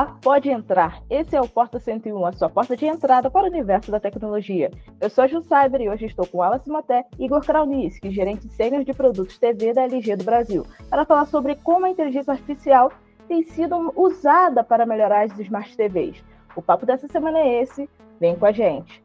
Olá, pode entrar. Esse é o Porta 101, a sua porta de entrada para o universo da tecnologia. Eu sou a Ju Cyber e hoje estou com Alice Moté e Igor Krauniski, gerente sênior de produtos TV da LG do Brasil, para falar sobre como a inteligência artificial tem sido usada para melhorar as Smart TVs. O papo dessa semana é esse, vem com a gente.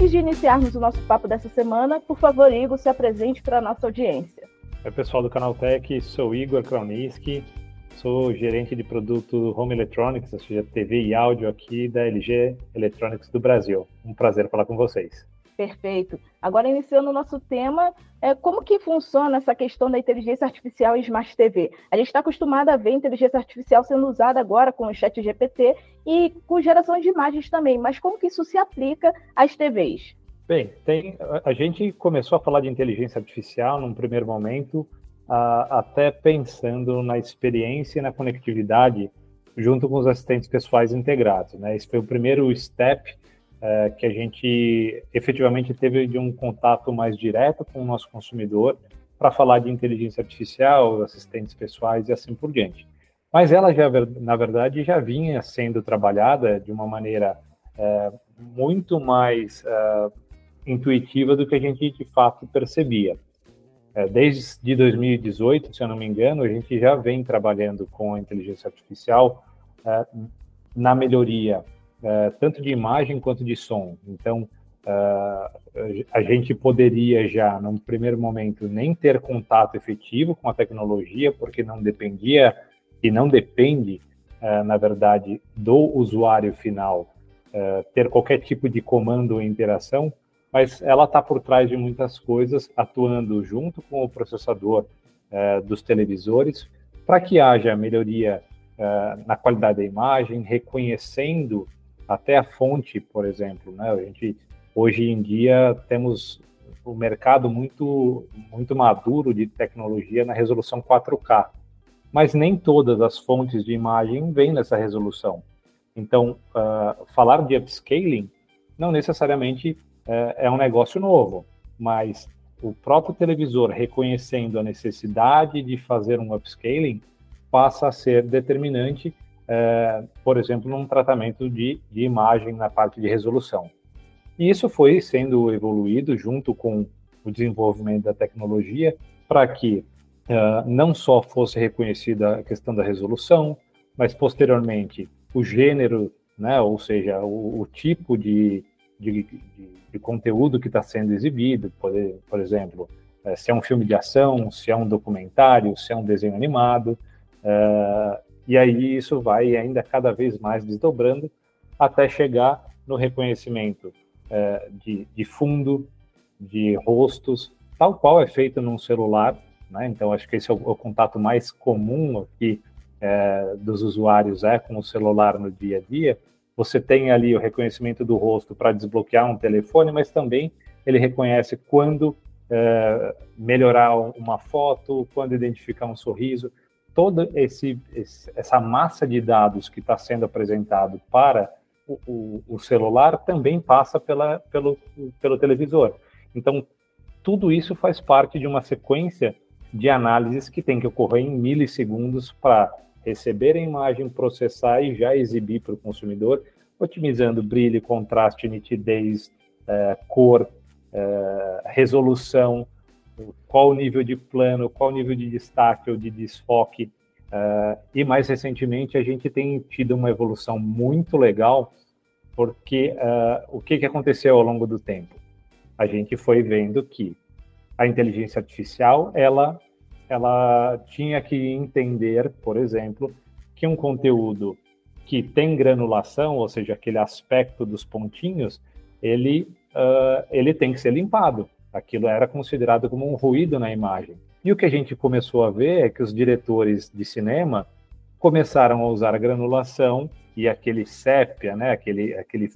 Antes de iniciarmos o nosso papo dessa semana, por favor, Igor, se apresente para a nossa audiência. Oi, pessoal do Canal Tech, sou Igor Krauniski, sou gerente de produto Home Electronics, ou seja, TV e áudio aqui da LG Electronics do Brasil. Um prazer falar com vocês. Perfeito. Agora, iniciando o nosso tema, é, como que funciona essa questão da inteligência artificial em Smart TV? A gente está acostumado a ver inteligência artificial sendo usada agora com o chat GPT e com geração de imagens também, mas como que isso se aplica às TVs? Bem, tem, a gente começou a falar de inteligência artificial num primeiro momento, a, até pensando na experiência e na conectividade junto com os assistentes pessoais integrados. Né? Esse foi o primeiro step é, que a gente efetivamente teve de um contato mais direto com o nosso consumidor para falar de inteligência artificial, assistentes pessoais e assim por diante. Mas ela já, na verdade, já vinha sendo trabalhada de uma maneira é, muito mais é, intuitiva do que a gente de fato percebia. É, desde 2018, se eu não me engano, a gente já vem trabalhando com a inteligência artificial é, na melhoria uh, tanto de imagem quanto de som. Então, uh, a gente poderia já, num primeiro momento, nem ter contato efetivo com a tecnologia, porque não dependia e não depende, uh, na verdade, do usuário final ter qualquer tipo de comando ou interação, mas ela está por trás de muitas coisas, atuando junto com o processador dos televisores, para que haja melhoria na qualidade da imagem, reconhecendo até a fonte, por exemplo, né? A gente hoje em dia temos o um mercado muito muito maduro de tecnologia na resolução 4K, mas nem todas as fontes de imagem vêm nessa resolução. Então, uh, falar de upscaling não necessariamente uh, é um negócio novo, mas o próprio televisor reconhecendo a necessidade de fazer um upscaling passa a ser determinante é, por exemplo, num tratamento de, de imagem na parte de resolução. E isso foi sendo evoluído junto com o desenvolvimento da tecnologia para que uh, não só fosse reconhecida a questão da resolução, mas posteriormente o gênero, né, ou seja, o, o tipo de, de, de, de, conteúdo que está sendo exibido, por, por exemplo, uh, se é um filme de ação, se é um documentário, se é um desenho animado, uh, e aí isso vai ainda cada vez mais desdobrando até chegar no reconhecimento é, de, de, fundo, de rostos, tal qual é feito num celular. Né? Então, acho que esse é o, o contato mais comum aqui é, dos usuários é com o celular no dia a dia. Você tem ali o reconhecimento do rosto para desbloquear um telefone, mas também ele reconhece quando é, melhorar uma foto, quando identificar um sorriso toda esse, esse, essa massa de dados que está sendo apresentado para o, o, o, celular também passa pela, pelo, pelo televisor. Então, tudo isso faz parte de uma sequência de análises que tem que ocorrer em milissegundos para receber a imagem, processar e já exibir para o consumidor, otimizando brilho, contraste, nitidez, é, cor, é, resolução, qual o nível de plano, qual o nível de destaque ou de desfoque. Uh, e mais recentemente a gente tem tido uma evolução muito legal, porque uh, o que, que aconteceu ao longo do tempo? A gente foi vendo que a inteligência artificial ela, ela tinha que entender, por exemplo, que um conteúdo que tem granulação, ou seja, aquele aspecto dos pontinhos, ele, uh, ele tem que ser limpado Aquilo era considerado como um ruído na imagem. E o que a gente começou a ver é que os diretores de cinema começaram a usar a granulação e aquele sépia, né, aquele, aquele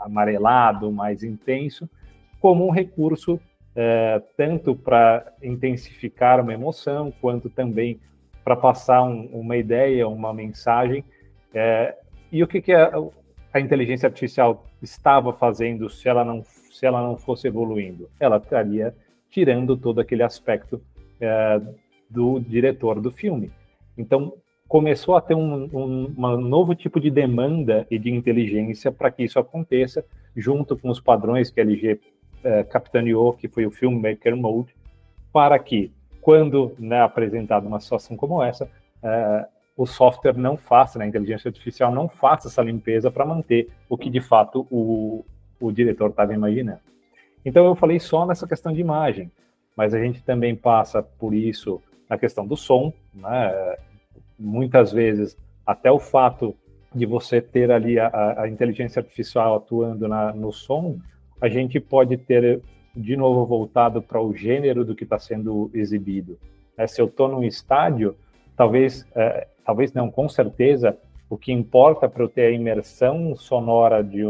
amarelado mais intenso, como um recurso é, tanto para intensificar uma emoção, quanto também para passar um, uma ideia, uma mensagem. É, e o que, que a, a, inteligência artificial estava fazendo se ela não, se ela não fosse evoluindo? Ela estaria tirando todo aquele aspecto é, do diretor do filme. Então, começou a ter um, um, um, novo tipo de demanda e de inteligência para que isso aconteça, junto com os padrões que a LG é, capitaneou, que foi o Filmmaker Mode, para que, quando né, apresentado uma situação como essa, é, o software não faça, né, a inteligência artificial não faça essa limpeza para manter o que de fato o, o diretor estava imaginando. Então eu falei só nessa questão de imagem, mas a gente também passa por isso na questão do som, né? muitas vezes até o fato de você ter ali a, a inteligência artificial atuando na, no som, a gente pode ter de novo voltado para o gênero do que está sendo exibido. É, se eu estou num estádio, talvez, é, talvez não, com certeza, o que importa para eu ter a imersão sonora de,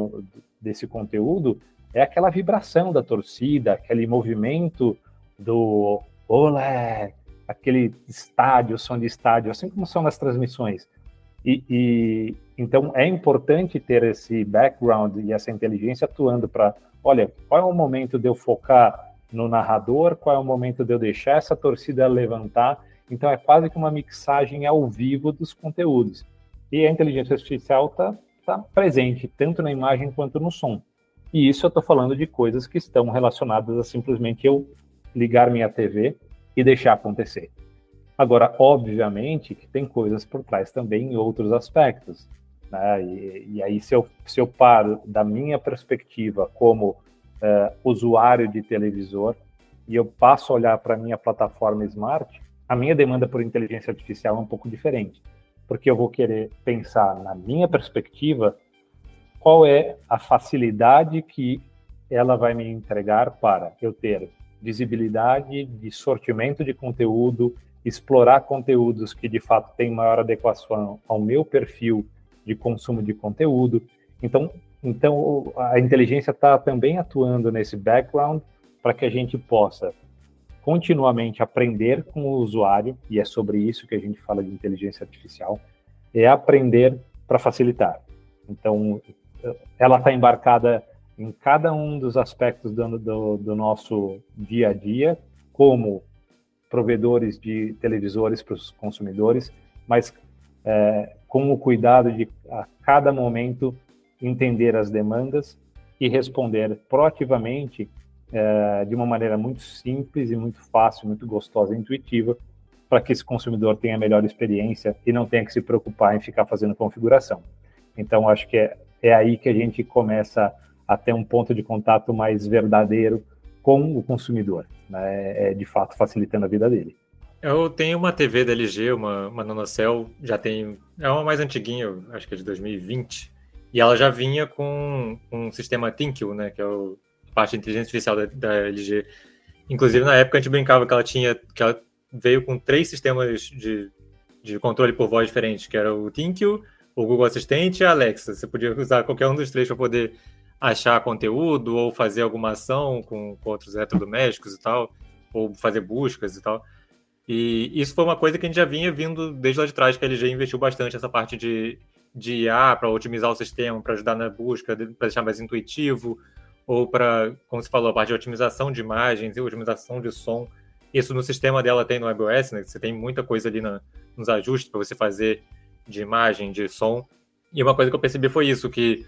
desse conteúdo é aquela vibração da torcida, aquele movimento do olé, aquele estádio, som de estádio, assim como são nas transmissões. E, e então é importante ter esse background e essa inteligência atuando para, olha, qual é o momento de eu focar no narrador, qual é o momento de eu deixar essa torcida levantar. Então é quase que uma mixagem ao vivo dos conteúdos. E a inteligência artificial está tá presente tanto na imagem quanto no som. E isso eu estou falando de coisas que estão relacionadas a simplesmente eu ligar minha TV e deixar acontecer. Agora, obviamente que tem coisas por trás também em outros aspectos. Né? E, e, aí, se eu, se eu paro da minha perspectiva como uh, usuário de televisor e eu passo a olhar para a minha plataforma smart, a minha demanda por inteligência artificial é um pouco diferente. Porque eu vou querer pensar na minha perspectiva qual é a facilidade que ela vai me entregar para eu ter visibilidade, de sortimento de conteúdo, explorar conteúdos que de fato têm maior adequação ao meu perfil de consumo de conteúdo. Então, então a inteligência está também atuando nesse background para que a gente possa continuamente aprender com o usuário, e é sobre isso que a gente fala de inteligência artificial, é aprender para facilitar. Então, ela está embarcada em cada um dos aspectos do, do, do nosso dia a dia, como provedores de televisores para os consumidores, mas é, com o cuidado de, a cada momento, entender as demandas e responder proativamente é, de uma maneira muito simples e muito fácil, muito gostosa e intuitiva, para que esse consumidor tenha a melhor experiência e não tenha que se preocupar em ficar fazendo configuração. Então, acho que é, é aí que a gente começa até um ponto de contato mais verdadeiro com o consumidor, né? É, de fato facilitando a vida dele. Eu tenho uma TV da LG, uma, uma NanoCell, já tem, é uma mais antiguinha, acho que é de 2020, e ela já vinha com um sistema Tinkle, né, que é o, a parte de inteligência artificial da, da, LG. Inclusive, na época, a gente brincava que ela tinha, que ela veio com três sistemas de, de controle por voz diferentes, que era o Tinkle, o Google Assistente e a Alexa. Você podia usar qualquer um dos três para poder achar conteúdo ou fazer alguma ação com, com outros eletrodomésticos e tal, ou fazer buscas e tal. E isso foi uma coisa que a gente já vinha vindo desde lá de trás, que a LG investiu bastante nessa parte de, de IA para otimizar o sistema, para ajudar na busca, para deixar mais intuitivo, ou para, como você falou, a parte de otimização de imagens e otimização de som. Isso no sistema dela tem no iOS, né? Você tem muita coisa ali na, nos ajustes para você fazer de imagem, de som. E uma coisa que eu percebi foi isso, que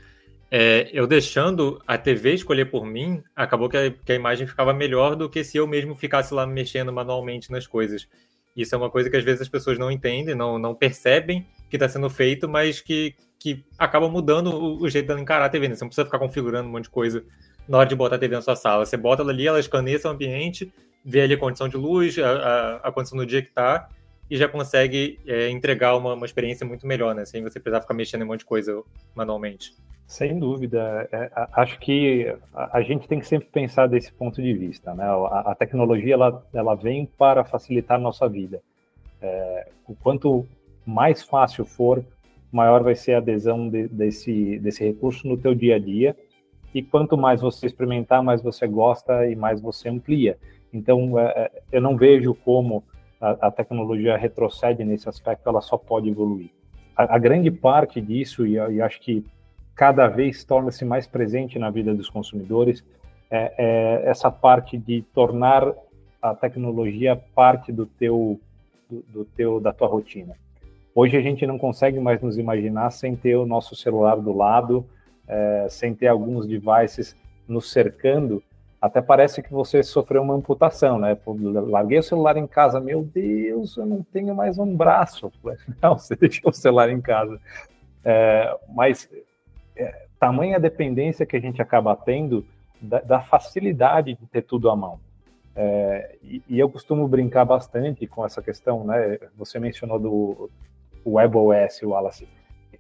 é, eu deixando a TV escolher por mim, acabou que a, que a, imagem ficava melhor do que se eu mesmo ficasse lá mexendo manualmente nas coisas. Isso é uma coisa que às vezes as pessoas não entendem, não, não percebem que está sendo feito, mas que, que acaba mudando o, o jeito de encarar a TV. Né? Você não precisa ficar configurando um monte de coisa na hora de botar a TV na sua sala. Você bota ela ali, ela escaneia seu ambiente, vê ali a condição de luz, a, a, a condição do dia que está, e já consegue é, entregar uma, uma experiência muito melhor, né? Sem você precisar ficar mexendo em um monte de coisa manualmente. Sem dúvida. É, acho que a, a, gente tem que sempre pensar desse ponto de vista. Né? A, a tecnologia ela, ela vem para facilitar a nossa vida. É, o quanto mais fácil for, maior vai ser a adesão de, desse, desse recurso no teu dia a dia. E quanto mais você experimentar, mais você gosta e mais você amplia. Então, é, é eu não vejo como a, tecnologia retrocede nesse aspecto, ela só pode evoluir. A, grande parte disso, e, acho que cada vez torna-se mais presente na vida dos consumidores, é, é, essa parte de tornar a tecnologia parte do teu, do, teu, da tua rotina. Hoje a gente não consegue mais nos imaginar sem ter o nosso celular do lado, é, sem ter alguns devices nos cercando até parece que você sofreu uma amputação, né? larguei o celular em casa, meu Deus, eu não tenho mais um braço. Não, você deixou o celular em casa. É, mas é, tamanha dependência que a gente acaba tendo da, da facilidade de ter tudo à mão. É, e, e, eu costumo brincar bastante com essa questão, né? Você mencionou do WebOS, Wallace.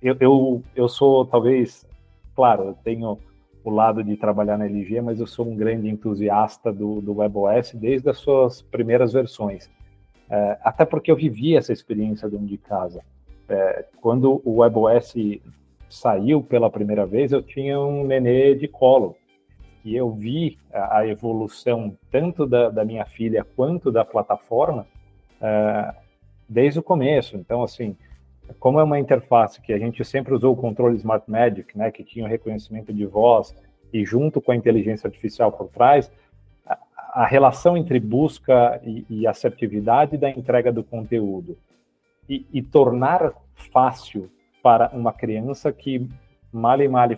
Eu, eu, eu sou, talvez, claro, eu tenho o lado de trabalhar na LG, mas eu sou um grande entusiasta do, do WebOS desde as suas primeiras versões. É, até porque eu vivi essa experiência dentro de casa. É, quando o WebOS saiu pela primeira vez, eu tinha um nenê de colo. E eu vi a, a evolução tanto da, da, minha filha quanto da plataforma é, desde o começo. Então, assim, como é uma interface que a gente sempre usou o controle Smart Magic, né, que tinha o reconhecimento de voz e junto com a inteligência artificial por trás, a, a relação entre busca e, e, assertividade da entrega do conteúdo. E, e, tornar fácil para uma criança que mal e mal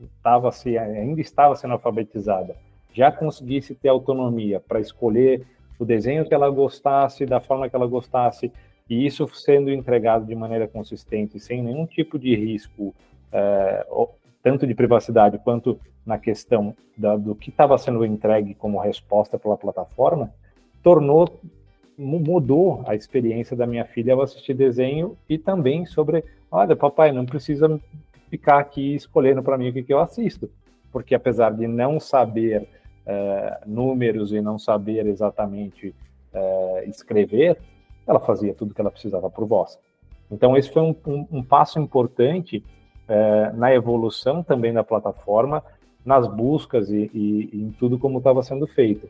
estava se ainda estava sendo alfabetizada, já conseguisse ter autonomia para escolher o desenho que ela gostasse, da forma que ela gostasse, e isso sendo entregado de maneira consistente, sem nenhum tipo de risco, é, tanto de privacidade quanto na questão da, do que estava sendo entregue como resposta pela plataforma, tornou mudou a experiência da minha filha ao assistir desenho e também sobre, olha, papai, não precisa ficar aqui escolhendo para mim o que, que eu assisto, porque apesar de não saber é, números e não saber exatamente é, escrever, ela fazia tudo que ela precisava por voz. Então, esse foi um, um, um passo importante é, na evolução também da plataforma, nas buscas e, e, e em tudo como estava sendo feito.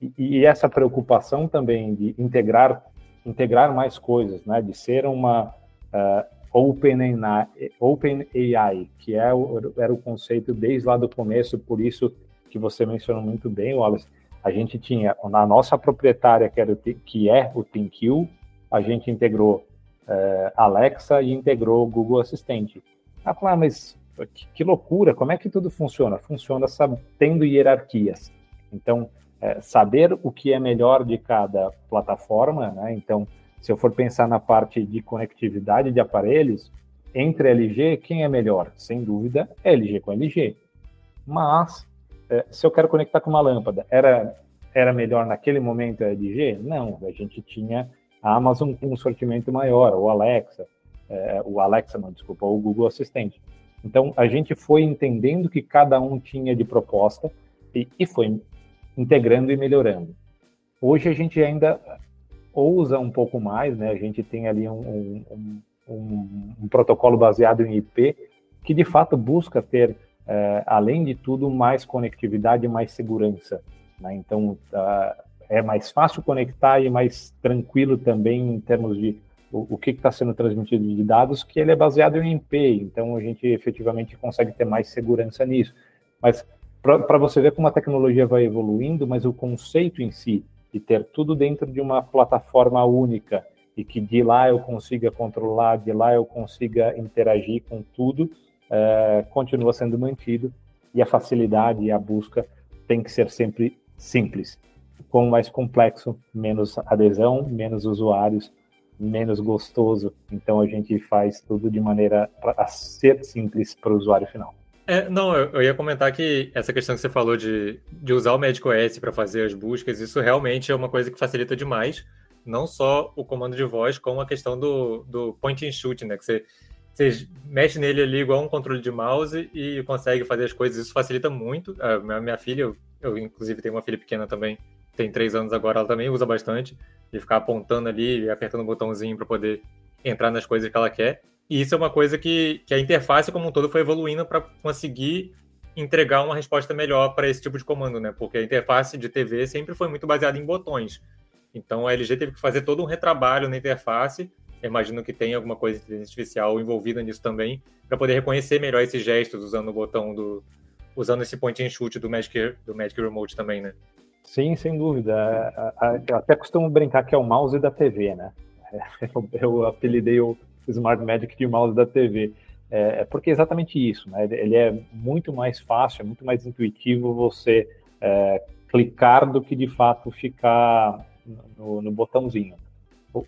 E, e, essa preocupação também de integrar, integrar mais coisas, né, de ser uma uh, Open, AI, Open AI, que é o, era o conceito desde lá do começo, por isso que você mencionou muito bem, Wallace, a gente tinha na nossa proprietária, que, era o, que é o ThinQ, a gente integrou é, Alexa e integrou o Google Assistente. Ah, claro, mas que, que, loucura, como é que tudo funciona? Funciona sabe, tendo hierarquias. Então, é, saber o que é melhor de cada plataforma, né? Então, se eu for pensar na parte de conectividade de aparelhos, entre LG, quem é melhor? Sem dúvida, LG com LG. Mas se eu quero conectar com uma lâmpada, era, era melhor naquele momento a LG? Não, a gente tinha a Amazon com um sortimento maior, o Alexa, é, o Alexa, não, desculpa, o Google Assistente. Então, a gente foi entendendo que cada um tinha de proposta e, e foi integrando e melhorando. Hoje a gente ainda ousa um pouco mais, né? A gente tem ali um, um, um, um protocolo baseado em IP que de fato busca ter é, além de tudo, mais conectividade e mais segurança. Né? Então, é mais fácil conectar e mais tranquilo também em termos de o, o que está sendo transmitido de dados, que ele é baseado em IP, então a gente efetivamente consegue ter mais segurança nisso. Mas para você ver como a tecnologia vai evoluindo, mas o conceito em si, de ter tudo dentro de uma plataforma única, e que de lá eu consiga controlar, de lá eu consiga interagir com tudo, é, continua sendo mantido e a facilidade e a busca tem que ser sempre simples. Quanto mais complexo, menos adesão, menos usuários, menos gostoso. Então a gente faz tudo de maneira a ser simples para o usuário final. É, não, eu, eu, ia comentar que essa questão que você falou de, de usar o Magic OS para fazer as buscas, isso realmente é uma coisa que facilita demais. não só o comando de voz, como a questão do, do point and shoot, né? Que você, você mexe nele ali igual um controle de mouse e consegue fazer as coisas. Isso facilita muito. A minha, minha filha, eu, eu, inclusive tenho uma filha pequena também, tem três anos agora, ela também usa bastante, de ficar apontando ali e apertando o botãozinho para poder entrar nas coisas que ela quer. E isso é uma coisa que, que a interface como um todo foi evoluindo para conseguir entregar uma resposta melhor para esse tipo de comando, né? Porque a interface de TV sempre foi muito baseada em botões. Então a LG teve que fazer todo um retrabalho na interface. Eu imagino que tem alguma coisa de inteligência artificial envolvida nisso também, para poder reconhecer melhor esses gestos usando o botão do. usando esse point and shoot do Magic, do Magic Remote também, né? Sim, sem dúvida. Eu até costumo brincar que é o mouse da TV, né? Eu apelidei o Smart Magic de mouse da TV. É, é, porque é exatamente isso, né? Ele é muito mais fácil, é muito mais intuitivo você é, clicar do que de fato ficar no, no, botãozinho.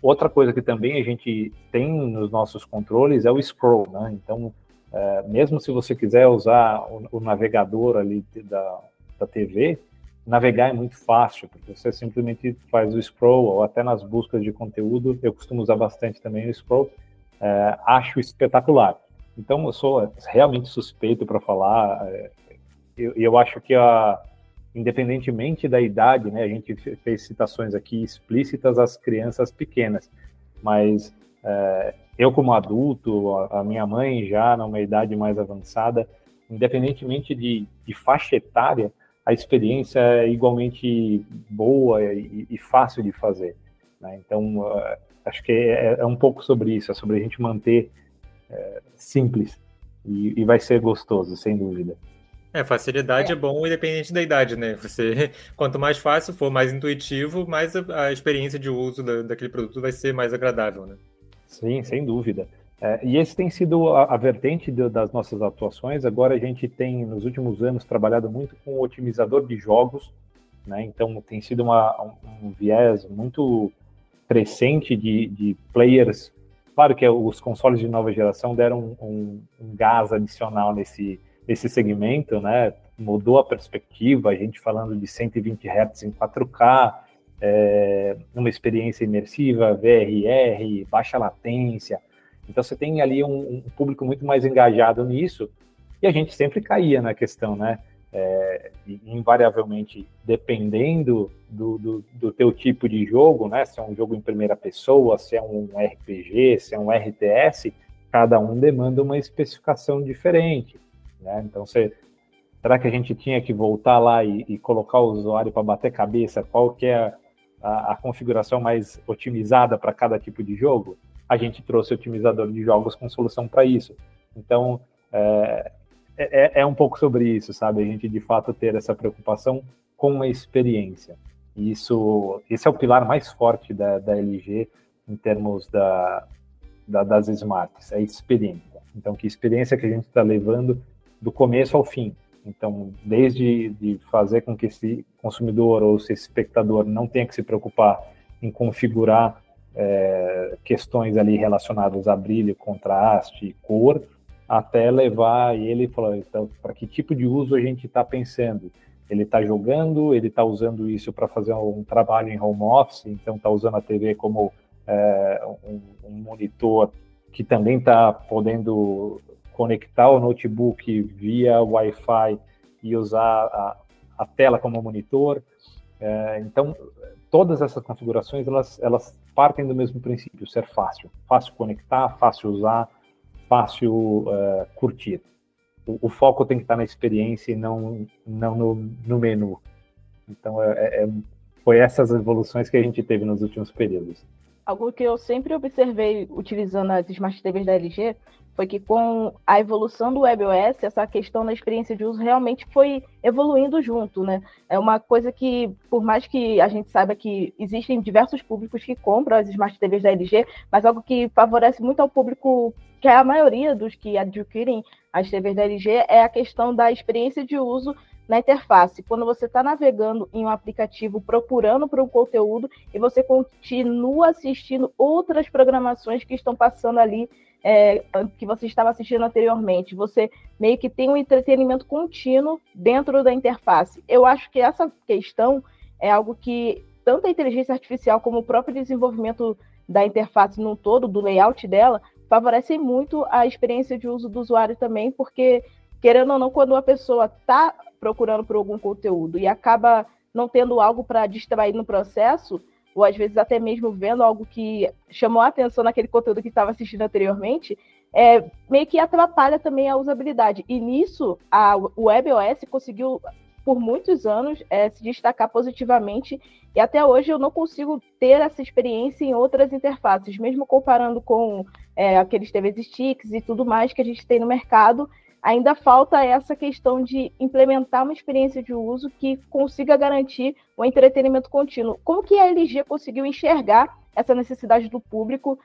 Outra coisa que também a gente tem nos nossos controles é o scroll, né? Então, é, mesmo se você quiser usar o, o navegador ali da, da TV, navegar é muito fácil, porque você simplesmente faz o scroll, ou até nas buscas de conteúdo, eu costumo usar bastante também o scroll, é, acho espetacular. Então, eu sou realmente suspeito para falar. É, eu, eu, acho que, a, independentemente da idade, né, a gente fez citações aqui explícitas às crianças pequenas, mas é, eu, como adulto, a, minha mãe já numa idade mais avançada, independentemente de, de faixa etária, a experiência é igualmente boa e, e fácil de fazer. Né? Então, uh, acho que é, é, um pouco sobre isso, é sobre a gente manter é, simples e, e, vai ser gostoso, sem dúvida. É, facilidade é. é. bom independente da idade, né? Você, quanto mais fácil for, mais intuitivo, mais a, a experiência de uso da, daquele produto vai ser mais agradável, né? Sim, sem dúvida. É, e esse tem sido a, a vertente de, das nossas atuações. Agora a gente tem, nos últimos anos, trabalhado muito com o otimizador de jogos, né? Então tem sido uma, um, um viés muito crescente de, de players Claro que os consoles de nova geração deram um, um gás adicional nesse, nesse segmento, né? Mudou a perspectiva, a gente falando de 120 Hz em 4K, é, uma experiência imersiva, VRR, baixa latência. Então você tem ali um, um, público muito mais engajado nisso, e a gente sempre caía na questão, né? é, invariavelmente, dependendo do, do, do, teu tipo de jogo, né? Se é um jogo em primeira pessoa, se é um RPG, se é um RTS, cada um demanda uma especificação diferente, né? Então, você, será que a gente tinha que voltar lá e, e colocar o usuário para bater cabeça qual que é a, a configuração mais otimizada para cada tipo de jogo? A gente trouxe otimizador de jogos com solução para isso. Então, é, é, é, é um pouco sobre isso, sabe? A gente de fato ter essa preocupação com a experiência. E isso, esse é o pilar mais forte da, da LG em termos da, da, das smarts, é a experiência. Então, que experiência que a gente está levando do começo ao fim. Então, desde de fazer com que esse consumidor ou esse espectador não tenha que se preocupar em configurar é, questões ali relacionadas a brilho, contraste, cor, até levar ele falar, então, para que tipo de uso a gente está pensando? Ele está jogando, ele está usando isso para fazer um trabalho em home office, então está usando a TV como é, um, um, monitor que também está podendo conectar o notebook via Wi-Fi e usar a, a tela como monitor. É, então, todas essas configurações elas, elas partem do mesmo princípio, ser fácil, fácil conectar, fácil usar, fácil uh, curtir. O, o, foco tem que estar na experiência e não, não no, no menu. Então, é, é, é, foi essas evoluções que a gente teve nos últimos períodos. Algo que eu sempre observei utilizando as Smart TVs da LG foi que com a evolução do WebOS, essa questão da experiência de uso realmente foi evoluindo junto, né? É uma coisa que, por mais que a gente saiba que existem diversos públicos que compram as Smart TVs da LG, mas algo que favorece muito ao público, que é a maioria dos que adquirem as TVs da LG, é a questão da experiência de uso na interface. Quando você está navegando em um aplicativo procurando por um conteúdo e você continua assistindo outras programações que estão passando ali é, que você estava assistindo anteriormente. Você meio que tem um entretenimento contínuo dentro da interface. Eu acho que essa questão é algo que tanto a inteligência artificial como o próprio desenvolvimento da interface no todo, do layout dela, favorecem muito a experiência de uso do usuário também, porque, querendo ou não, quando uma pessoa está procurando por algum conteúdo e acaba não tendo algo para distrair no processo, ou às vezes até mesmo vendo algo que chamou a atenção naquele conteúdo que estava assistindo anteriormente, é, meio que atrapalha também a usabilidade. E nisso, a WebOS conseguiu, por muitos anos, é, se destacar positivamente, e até hoje eu não consigo ter essa experiência em outras interfaces, mesmo comparando com é, aqueles TVs sticks e tudo mais que a gente tem no mercado, ainda falta essa questão de implementar uma experiência de uso que consiga garantir o entretenimento contínuo. Como que a LG conseguiu enxergar essa necessidade do público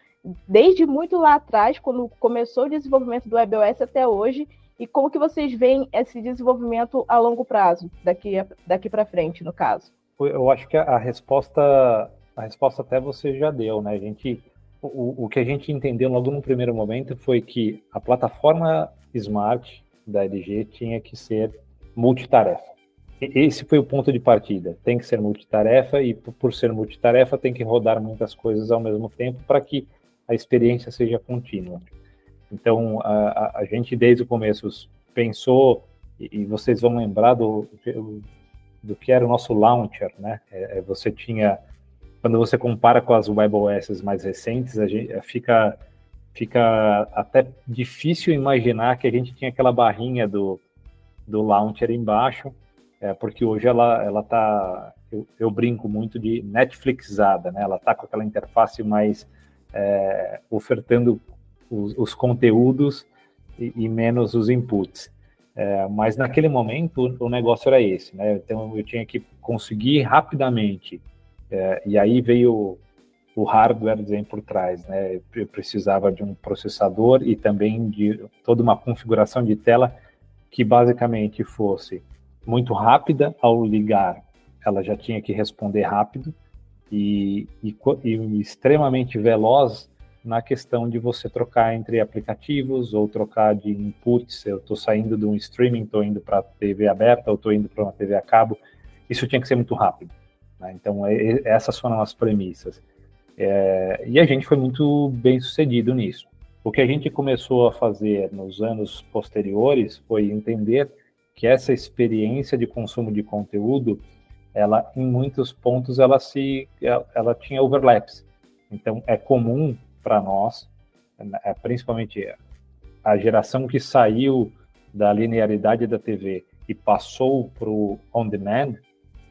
desde muito lá atrás, quando começou o desenvolvimento do WebOS até hoje, e como que vocês veem esse desenvolvimento a longo prazo, daqui, daqui para frente, no caso? Eu acho que a resposta, a resposta até você já deu, né? A gente, o, o que a gente entendeu logo no primeiro momento foi que a plataforma Smart da LG tinha que ser multitarefa. Esse foi o ponto de partida. Tem que ser multitarefa e, por ser multitarefa, tem que rodar muitas coisas ao mesmo tempo para que a experiência seja contínua. Então, a, a gente desde o começo pensou, e, e vocês vão lembrar do, do que era o nosso launcher, né? É, é você tinha, quando você compara com as WebOS mais recentes, a gente fica fica até difícil imaginar que a gente tinha aquela barrinha do, do launcher embaixo, é, porque hoje ela ela tá eu, eu, brinco muito de Netflixada, né? Ela tá com aquela interface mais é, ofertando os, os conteúdos e, e, menos os inputs. É, mas naquele momento o negócio era esse, né? Então eu tinha que conseguir rapidamente, é, e aí veio o hardware vem por trás, né? Eu precisava de um processador e também de toda uma configuração de tela que basicamente fosse muito rápida ao ligar, ela já tinha que responder rápido e, e, e extremamente veloz na questão de você trocar entre aplicativos ou trocar de inputs. Eu estou saindo de um streaming, estou indo para TV aberta ou estou indo para uma TV a cabo. Isso tinha que ser muito rápido. Né? Então, é, essas foram as premissas. É, e a gente foi muito bem sucedido nisso. O que a gente começou a fazer nos anos posteriores foi entender que essa experiência de consumo de conteúdo ela em muitos pontos ela se ela, ela tinha overlaps. Então é comum para nós, é, principalmente a geração que saiu da linearidade da TV e passou para o on demand,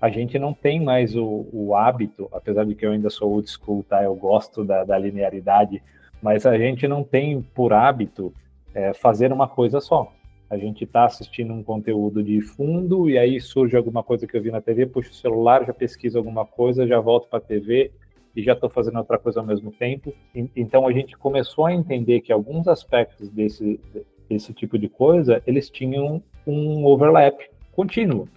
a gente não tem mais o, o, hábito, apesar de que eu ainda sou old school, tá? Eu gosto da, da linearidade, mas a gente não tem por hábito é, fazer uma coisa só a gente está assistindo um conteúdo de fundo e aí surge alguma coisa que eu vi na TV, puxo o celular, já pesquiso alguma coisa, já volto para a TV e já estou fazendo outra coisa ao mesmo tempo. Então a gente começou a entender que alguns aspectos desse, desse tipo de coisa eles tinham um overlap contínuo,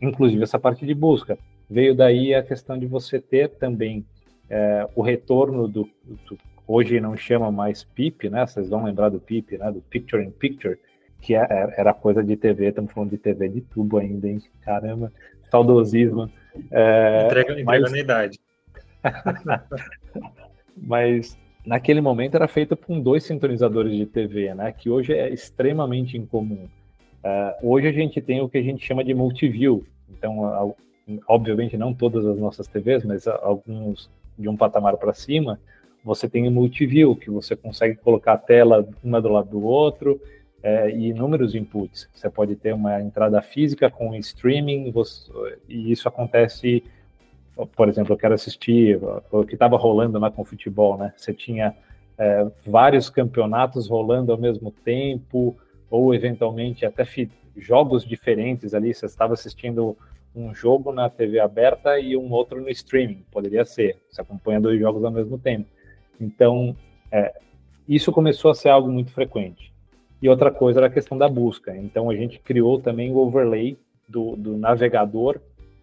inclusive essa parte de busca. Veio daí a questão de você ter também é, o retorno do, do, hoje não chama mais PIP, né? Vocês vão lembrar do PIP, né? Do Picture in Picture que é, é, era coisa de TV, estamos falando de TV de tubo ainda, hein? Caramba, saudosismo. É, entrega, mas... entrega na idade. mas naquele momento era feito com dois sintonizadores de TV, né? Que hoje é extremamente incomum. Uh, hoje a gente tem o que a gente chama de multiview. Então, obviamente não todas as nossas TVs, mas alguns de um patamar para cima, você tem o multiview, que você consegue colocar a tela uma do lado do outro, é, e inúmeros inputs. Você pode ter uma entrada física com streaming, você, e isso acontece, por exemplo, eu quero assistir o que estava rolando lá com o futebol, né? Você tinha é, vários campeonatos rolando ao mesmo tempo, ou eventualmente até jogos diferentes ali. Você estava assistindo um jogo na TV aberta e um outro no streaming, poderia ser. Você acompanha dois jogos ao mesmo tempo. Então, é, isso começou a ser algo muito frequente. E outra coisa era a questão da busca. Então a gente criou também o overlay do, do navegador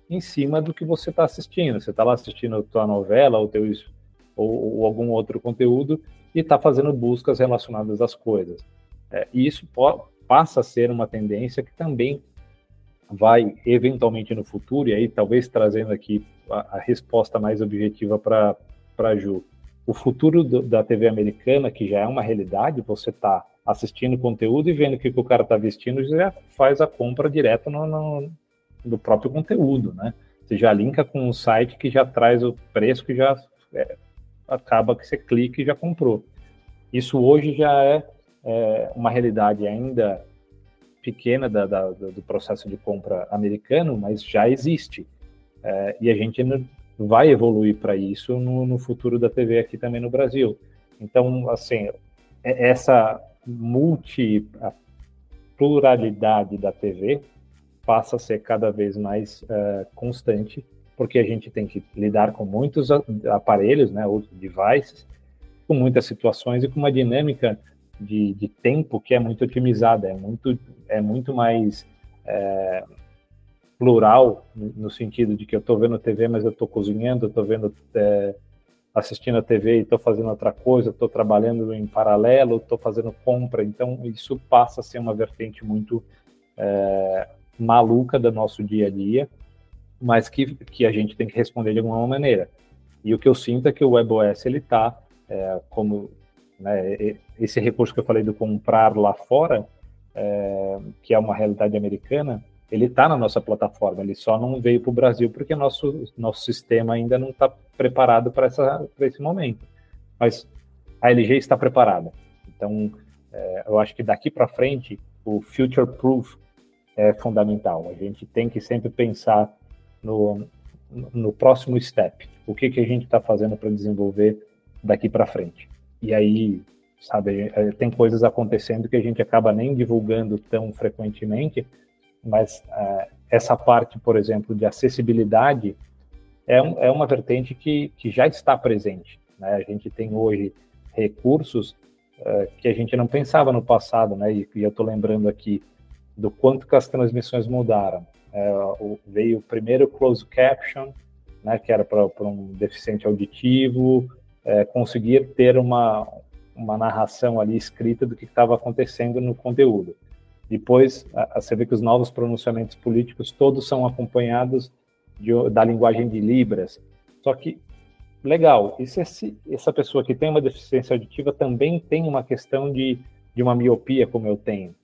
em cima do que você está assistindo. Você está lá assistindo a tua novela ou, teu, ou, ou algum outro conteúdo e está fazendo buscas relacionadas às coisas. É, e isso passa a ser uma tendência que também vai eventualmente no futuro, e aí talvez trazendo aqui a, a resposta mais objetiva para a Ju. O futuro do, da TV americana, que já é uma realidade, você está assistindo conteúdo e vendo o que, que o cara está vestindo, já faz a compra direto no, no, no, próprio conteúdo, né? Você já linka com um site que já traz o preço que já é, acaba que você clica e já comprou. Isso hoje já é, é uma realidade ainda pequena da, da, do processo de compra americano, mas já existe. É, e a gente vai evoluir para isso no, no, futuro da TV aqui também no Brasil. Então, assim, é, essa multi pluralidade da TV passa a ser cada vez mais uh, constante, porque a gente tem que lidar com muitos aparelhos, né, ou devices, com muitas situações e com uma dinâmica de, de tempo que é muito otimizada, é muito, é muito mais é, plural, no sentido de que eu estou vendo TV, mas eu estou cozinhando, estou vendo, é, assistindo a TV e estou fazendo outra coisa, estou trabalhando em paralelo, estou fazendo compra, então isso passa a ser uma vertente muito é, maluca do nosso dia a dia, mas que, que a gente tem que responder de alguma maneira. E o que eu sinto é que o WebOS ele está, é, como né, esse recurso que eu falei do comprar lá fora, é, que é uma realidade americana, ele está na nossa plataforma, ele só não veio para o Brasil porque nosso, nosso sistema ainda não está preparado para esse momento. Mas a LG está preparada. Então, é, eu acho que daqui para frente, o future proof é fundamental. A gente tem que sempre pensar no, no próximo step. O que, que a gente está fazendo para desenvolver daqui para frente. E aí, sabe, é, tem coisas acontecendo que a gente acaba nem divulgando tão frequentemente, mas uh, essa parte, por exemplo, de acessibilidade é, um, é uma vertente que, que já está presente. Né? A gente tem hoje recursos uh, que a gente não pensava no passado, né? E, e eu estou lembrando aqui do quanto que as transmissões mudaram. Veio o primeiro closed caption, né, que era para um deficiente auditivo, é, conseguir ter uma, uma narração ali escrita do que estava acontecendo no conteúdo. Depois, a, a, você vê que os novos pronunciamentos políticos todos são acompanhados de, da linguagem de Libras. Só que, legal, e se essa pessoa que tem uma deficiência auditiva também tem uma questão de, de uma miopia, como eu tenho?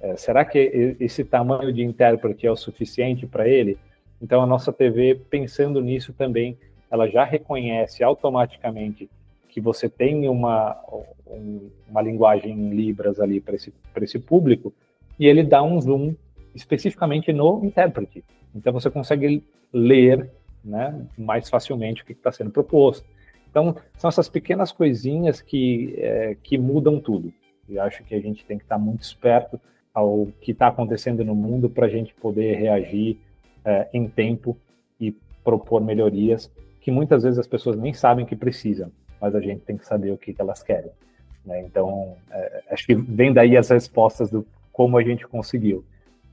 É, será que esse tamanho de intérprete é o suficiente para ele? Então, a nossa TV, pensando nisso também, ela já reconhece automaticamente que você tem uma, um, uma linguagem em Libras ali para esse, esse público, e ele dá um zoom especificamente no intérprete. Então você consegue ler né, mais facilmente o que está sendo proposto. Então, são essas pequenas coisinhas que, é, que mudam tudo. E acho que a gente tem que estar muito esperto ao que está acontecendo no mundo para a gente poder reagir é, em tempo e propor melhorias que muitas vezes as pessoas nem sabem que precisam, mas a gente tem que saber o que, que elas querem. Né? Então, é, acho que vem daí as respostas do como a gente conseguiu.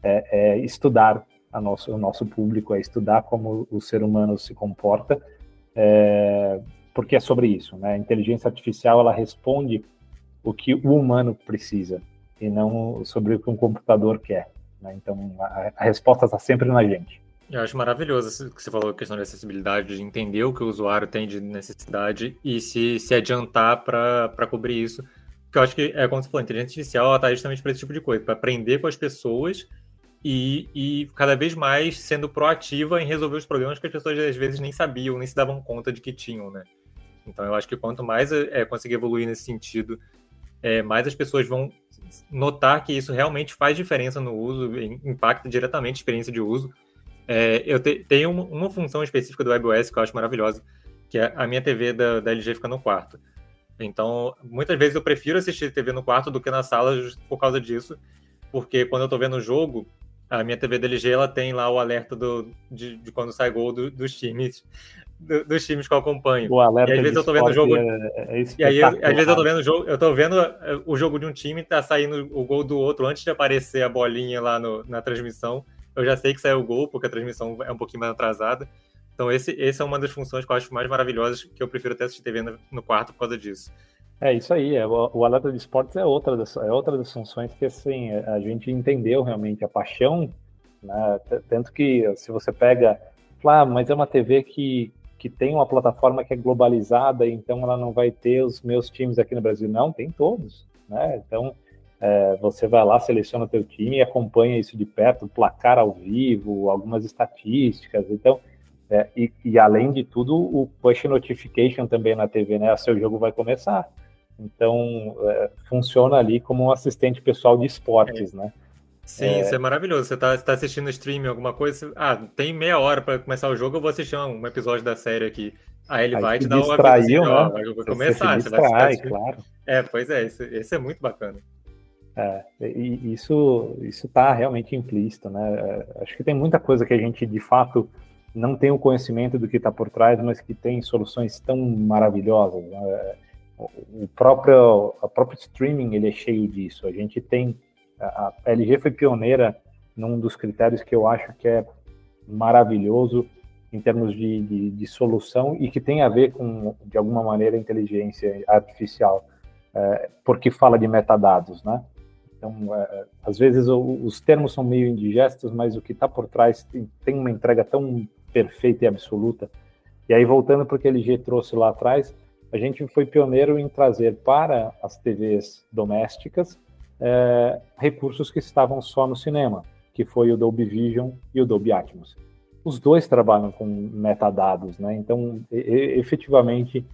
É, é estudar nosso, o nosso público, é estudar como o ser humano se comporta, é, porque é sobre isso. Né? A inteligência artificial ela responde o que o humano precisa e não sobre o que um computador quer. Né? Então, a, a resposta está sempre na gente. Eu acho maravilhoso que você falou a questão de acessibilidade, de entender o que o usuário tem de necessidade e se, se adiantar para cobrir isso. Porque eu acho que, é como você falou, a inteligência artificial está justamente para esse tipo de coisa, para aprender com as pessoas e, e cada vez mais sendo proativa em resolver os problemas que as pessoas às vezes nem sabiam, nem se davam conta de que tinham, né? Então eu acho que quanto mais é, conseguir evoluir nesse sentido, é, mais as pessoas vão notar que isso realmente faz diferença no uso, impacta diretamente a experiência de uso. É, eu te, tenho uma, uma, função específica do WebOS que eu acho maravilhosa, que é a minha TV da, da LG fica no quarto. Então, muitas vezes eu prefiro assistir TV no quarto do que na sala por causa disso, porque quando eu estou vendo o jogo, a minha TV da LG ela tem lá o alerta do, de, de quando sai gol do, dos times do, dos times que eu acompanho. O alerta e às vezes eu tô vendo o jogo. É, é e aí, às vezes eu tô vendo o jogo, eu tô vendo é, o jogo de um time, tá saindo o gol do outro antes de aparecer a bolinha lá no, na transmissão eu já sei que saiu o gol, porque a transmissão é um pouquinho mais atrasada. Então, esse, esse é uma das funções que eu acho mais maravilhosas, que eu prefiro até assistir TV no, no quarto por causa disso. É isso aí, é, o, o alerta de esportes é outra, das, é outra das funções que assim, a gente entendeu realmente a paixão Né? Tanto que se você pega, ah, mas é uma TV que, que tem uma plataforma que é globalizada, então ela não vai ter os meus times aqui no Brasil. Não, tem todos. Né? Então, é, você vai lá, seleciona o teu time e acompanha isso de perto, placar ao vivo, algumas estatísticas. Então, é, e, e, além de tudo, o push notification também na TV, né? O seu jogo vai começar. Então, é, funciona ali como um assistente pessoal de esportes, é. né? Sim, é... isso é maravilhoso. Você está tá assistindo streaming, alguma coisa, ah, tem meia hora para começar o jogo, eu vou assistir um episódio da série aqui. Aí ele Aí vai te dar uma distraiu, né? vai começar, você, você vai claro. É, pois é, esse, esse é muito bacana. É, e isso está realmente implícito, né? É, acho que tem muita coisa que a gente de fato não tem o conhecimento do que está por trás, mas que tem soluções tão maravilhosas. Né? O próprio próprio streaming ele é cheio disso. A gente tem a, a LG foi pioneira num dos critérios que eu acho que é maravilhoso em termos de, de, de solução e que tem a ver com de alguma maneira inteligência artificial, é, porque fala de metadados, né? Então, é, às vezes o, os termos são meio indigestos, mas o que está por trás tem, tem, uma entrega tão perfeita e absoluta. E aí, voltando para o que a LG trouxe lá atrás, a gente foi pioneiro em trazer para as TVs domésticas é, recursos que estavam só no cinema, que foi o Dolby Vision e o Dolby Atmos. Os dois trabalham com metadados, né? Então, e, efetivamente,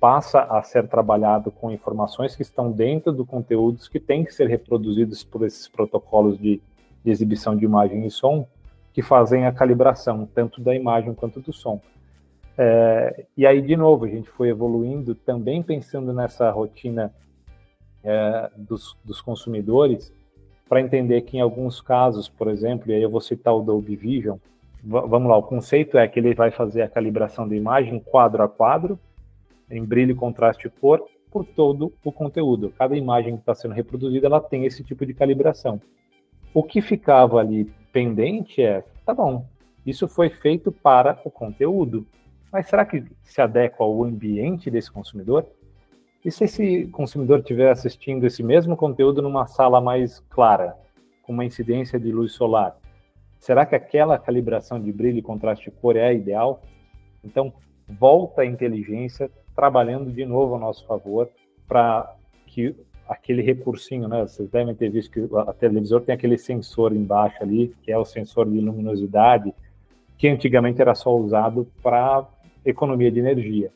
passa a ser trabalhado com informações que estão dentro do conteúdos que têm que ser reproduzidos por esses protocolos de, de exibição de imagem e som, que fazem a calibração tanto da imagem quanto do som. É, e aí, de novo, a gente foi evoluindo também pensando nessa rotina é, dos, dos, consumidores para entender que em alguns casos, por exemplo, e aí eu vou citar o Dolby Vision, vamos lá, o conceito é que ele vai fazer a calibração da imagem quadro a quadro, em brilho, contraste e cor, por todo o conteúdo. Cada imagem que está sendo reproduzida, ela tem esse tipo de calibração. O que ficava ali pendente é, tá bom, isso foi feito para o conteúdo, mas será que se adequa ao ambiente desse consumidor? E se esse consumidor estiver assistindo esse mesmo conteúdo numa sala mais clara, com uma incidência de luz solar, será que aquela calibração de brilho, contraste e cor é a ideal? Então, volta a inteligência trabalhando de novo a nosso favor para que aquele recursinho, né? Vocês devem ter visto que a televisor tem aquele sensor embaixo ali, que é o sensor de luminosidade, que antigamente era só usado para economia de energia.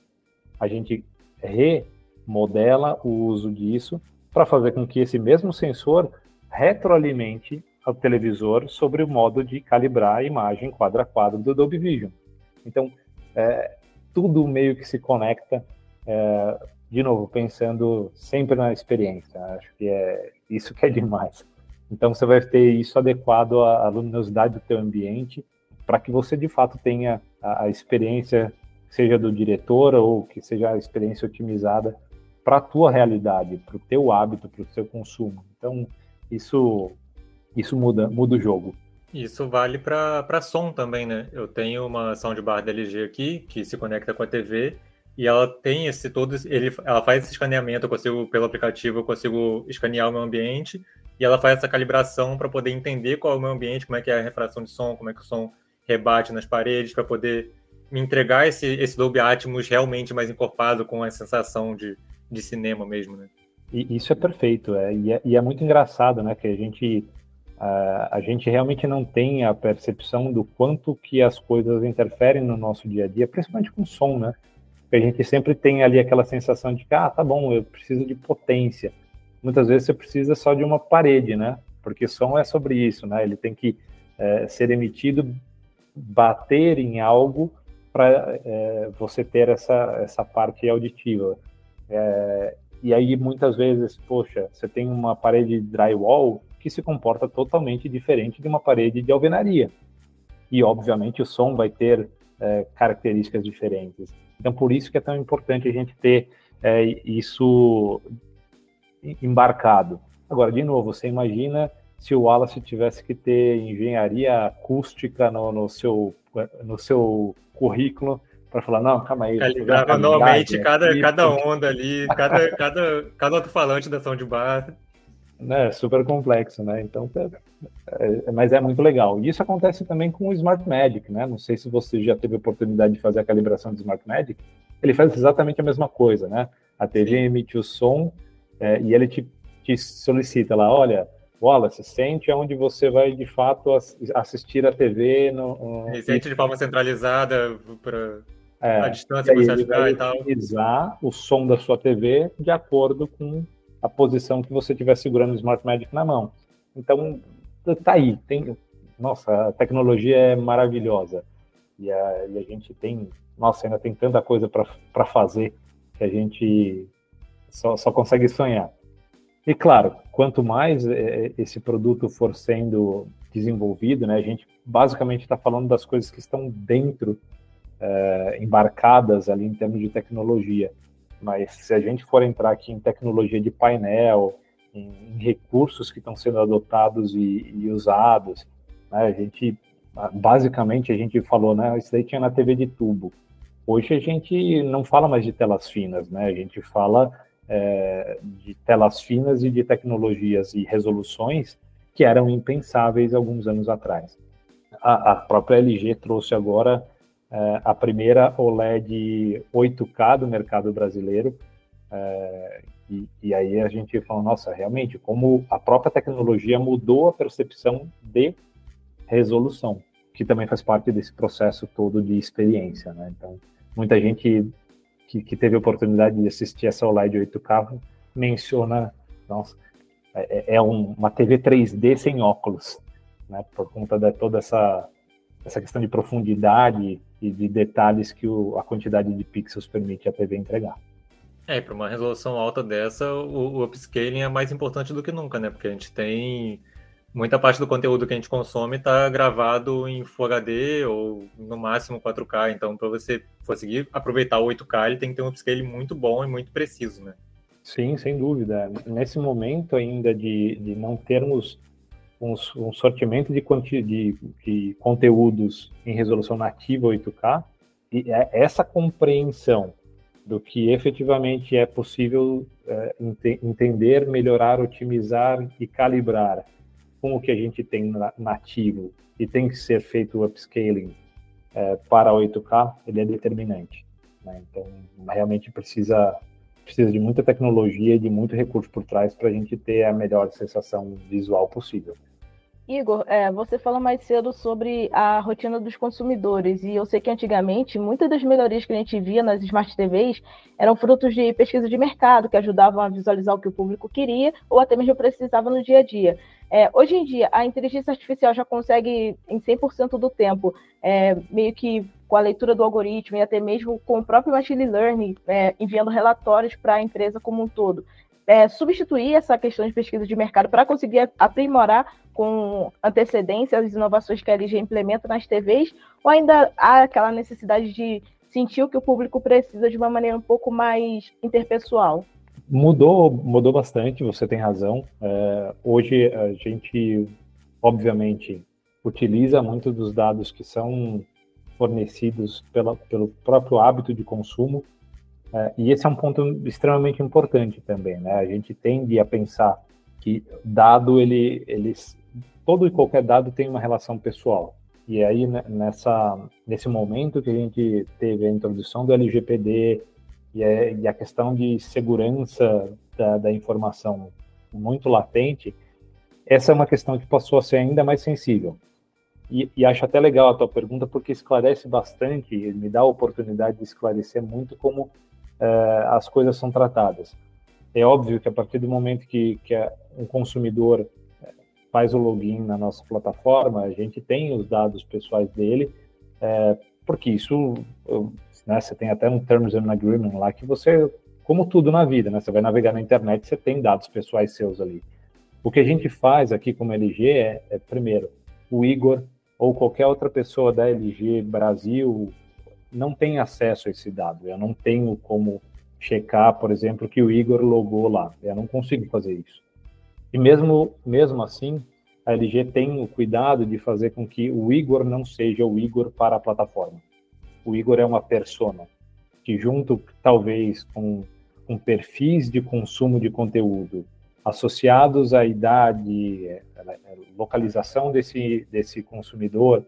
A gente remodela o uso disso para fazer com que esse mesmo sensor retroalimente o televisor sobre o modo de calibrar a imagem quadro a quadro do Dolby Vision. Então, é, tudo meio que se conecta é, de novo, pensando sempre na experiência. Acho que é isso que é demais. Então você vai ter isso adequado à, luminosidade do teu ambiente para que você de fato tenha a, a, experiência, seja do diretor ou que seja a experiência otimizada para a tua realidade, para o teu hábito, para o teu consumo. Então isso isso muda muda o jogo. Isso vale para som também, né? Eu tenho uma soundbar da LG aqui que se conecta com a TV e ela tem esse todo ele ela faz esse escaneamento eu consigo pelo aplicativo eu consigo escanear o meu ambiente e ela faz essa calibração para poder entender qual é o meu ambiente como é que é a refração de som como é que o som rebate nas paredes para poder me entregar esse esse Dolby Atmos realmente mais encorpado com a sensação de, de cinema mesmo né e isso é perfeito é e, é e é muito engraçado né que a gente a, gente realmente não tem a percepção do quanto que as coisas interferem no nosso dia a dia principalmente com som né a gente sempre tem ali aquela sensação de que, ah, tá bom, eu preciso de potência. Muitas vezes você precisa só de uma parede, né? Porque som é sobre isso, né? Ele tem que é, ser emitido, bater em algo para é, você ter essa, essa parte auditiva. É, e aí, muitas vezes, poxa, você tem uma parede drywall que se comporta totalmente diferente de uma parede de alvenaria. E, obviamente, o som vai ter é, características diferentes. Então, por isso que é tão importante a gente ter é, isso embarcado. Agora, de novo, você imagina se o Wallace tivesse que ter engenharia acústica no, no seu, no seu currículo para falar, não, calma aí. Calibrar manualmente cada, cada onda ali, cada, cada, cada alto-falante da soundbar. É super complexo, né? Então, é, é, mas é muito legal. E isso acontece também com o Smart Magic, né? Não sei se você já teve oportunidade de fazer a calibração do Smart Magic. Ele faz exatamente a mesma coisa, né? A TV emite o som é, e ele te, te solicita lá, olha, Wallace, sente onde você vai de fato assistir a TV. No, no... Sente de forma centralizada para é, a distância que você está e tal. utilizar o som da sua TV de acordo com a posição que você estiver segurando o Smart Magic na mão. Então, tá aí. Tem, nossa, a tecnologia é maravilhosa. E a, e a gente tem, nossa, ainda tem tanta coisa para fazer que a gente só, só consegue sonhar. E claro, quanto mais é, é, esse produto for sendo desenvolvido, né, a gente basicamente está falando das coisas que estão dentro, é, embarcadas ali em termos de tecnologia. Mas se a gente for entrar aqui em tecnologia de painel, em, em recursos que estão sendo adotados e, e usados, né, a gente basicamente a gente falou, né, isso daí tinha na TV de tubo. Hoje a gente não fala mais de telas finas, né? A gente fala é, de telas finas e de tecnologias e resoluções que eram impensáveis alguns anos atrás. A, a própria LG trouxe agora é, a primeira OLED 8K do mercado brasileiro, é, e, e, aí a gente falou, nossa, realmente, como a própria tecnologia mudou a percepção de resolução, que também faz parte desse processo todo de experiência, né? Então, muita gente que, que teve a oportunidade de assistir essa OLED 8K menciona, nossa, é, é um, uma TV 3D sem óculos, né, por conta de toda essa, essa questão de profundidade e de detalhes que o, a quantidade de pixels permite a TV entregar. É, para uma resolução alta dessa, o, o upscaling é mais importante do que nunca, né? Porque a gente tem muita parte do conteúdo que a gente consome está gravado em Full HD ou no máximo 4K. Então, para você conseguir aproveitar o 8K, ele tem que ter um upscale muito bom e muito preciso, né? Sim, sem dúvida. Nesse momento ainda de, de não termos um, um sortimento de, de, de, conteúdos em resolução nativa 8K, e é essa compreensão do que efetivamente é possível é, ent entender, melhorar, otimizar e calibrar com o que a gente tem nativo e tem que ser feito o upscaling é, para 8K, ele é determinante. Né? Então, realmente precisa precisa de muita tecnologia e de muito recurso por trás para a gente ter a melhor sensação visual possível. Igor, é, você falou mais cedo sobre a rotina dos consumidores, e eu sei que antigamente muitas das melhorias que a gente via nas Smart TVs eram frutos de pesquisa de mercado, que ajudavam a visualizar o que o público queria, ou até mesmo precisava no dia a dia. É, hoje em dia, a inteligência artificial já consegue, em 100% do tempo, é, meio que com a leitura do algoritmo e até mesmo com o próprio machine learning, é, enviando relatórios para a empresa como um todo é, substituir essa questão de pesquisa de mercado para conseguir aprimorar com antecedência as inovações que a LG implementa nas TVs, ou ainda há aquela necessidade de sentir o que o público precisa de uma maneira um pouco mais interpessoal? Mudou, mudou bastante, você tem razão. É, hoje a gente, obviamente, utiliza muito dos dados que são fornecidos pela, pelo próprio hábito de consumo é, e esse é um ponto extremamente importante também, né? A gente tende a pensar que dado ele, eles, todo e qualquer dado tem uma relação pessoal. E aí né, nessa nesse momento que a gente teve a introdução do LGPD e, é, e a questão de segurança da, da informação muito latente, essa é uma questão que passou a ser ainda mais sensível. E, e, acho até legal a tua pergunta, porque esclarece bastante, me dá a oportunidade de esclarecer muito como uh, as coisas são tratadas. É óbvio que a partir do momento que, que um consumidor eh, faz o login na nossa plataforma, a gente tem os dados pessoais dele, é, porque isso, né, você tem até um Terms and Agreement lá que você, como tudo na vida, né, você vai navegar na internet, você tem dados pessoais seus ali. O que a gente faz aqui como LG é, é primeiro, o Igor ou qualquer outra pessoa da LG Brasil, não tem acesso a esse dado. Eu não tenho como checar, por exemplo, que o Igor logou lá. Eu não consigo fazer isso. E mesmo, mesmo assim, a LG tem o cuidado de fazer com que o Igor não seja o Igor para a plataforma. O Igor é uma persona que, junto talvez com, com perfis de consumo de conteúdo associados à idade, é, localização desse, desse consumidor